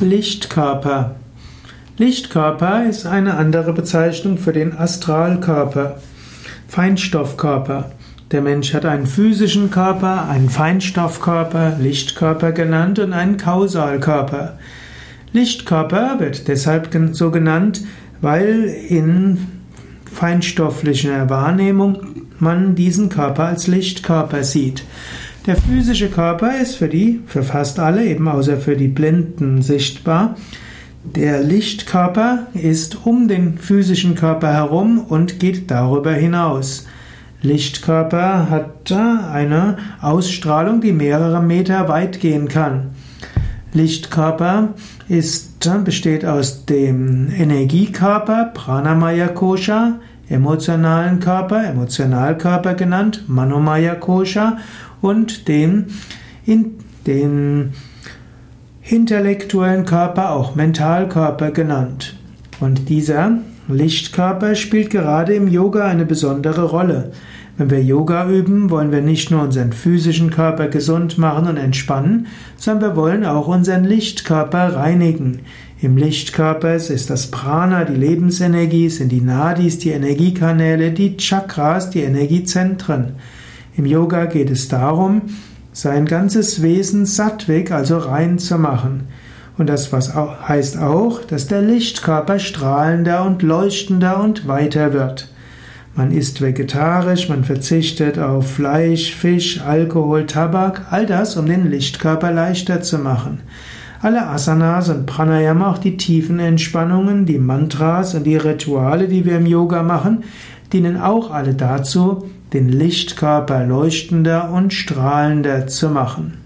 Lichtkörper. Lichtkörper ist eine andere Bezeichnung für den Astralkörper, Feinstoffkörper. Der Mensch hat einen physischen Körper, einen Feinstoffkörper, Lichtkörper genannt und einen Kausalkörper. Lichtkörper wird deshalb so genannt, weil in feinstofflicher Wahrnehmung man diesen Körper als Lichtkörper sieht. Der physische Körper ist für die, für fast alle, eben außer für die Blinden sichtbar. Der Lichtkörper ist um den physischen Körper herum und geht darüber hinaus. Lichtkörper hat eine Ausstrahlung, die mehrere Meter weit gehen kann. Lichtkörper ist, besteht aus dem Energiekörper, Pranamaya Kosha, emotionalen Körper, Emotionalkörper genannt, Manomaya Kosha und dem, in, den intellektuellen Körper, auch Mentalkörper genannt. Und dieser Lichtkörper spielt gerade im Yoga eine besondere Rolle. Wenn wir Yoga üben, wollen wir nicht nur unseren physischen Körper gesund machen und entspannen, sondern wir wollen auch unseren Lichtkörper reinigen. Im Lichtkörper ist das Prana, die Lebensenergie, sind die Nadis, die Energiekanäle, die Chakras, die Energiezentren. Im Yoga geht es darum, sein ganzes Wesen sattwig, also rein zu machen. Und das was auch, heißt auch, dass der Lichtkörper strahlender und leuchtender und weiter wird. Man isst vegetarisch, man verzichtet auf Fleisch, Fisch, Alkohol, Tabak, all das, um den Lichtkörper leichter zu machen. Alle Asanas und Pranayama, auch die tiefen Entspannungen, die Mantras und die Rituale, die wir im Yoga machen, dienen auch alle dazu, den Lichtkörper leuchtender und strahlender zu machen.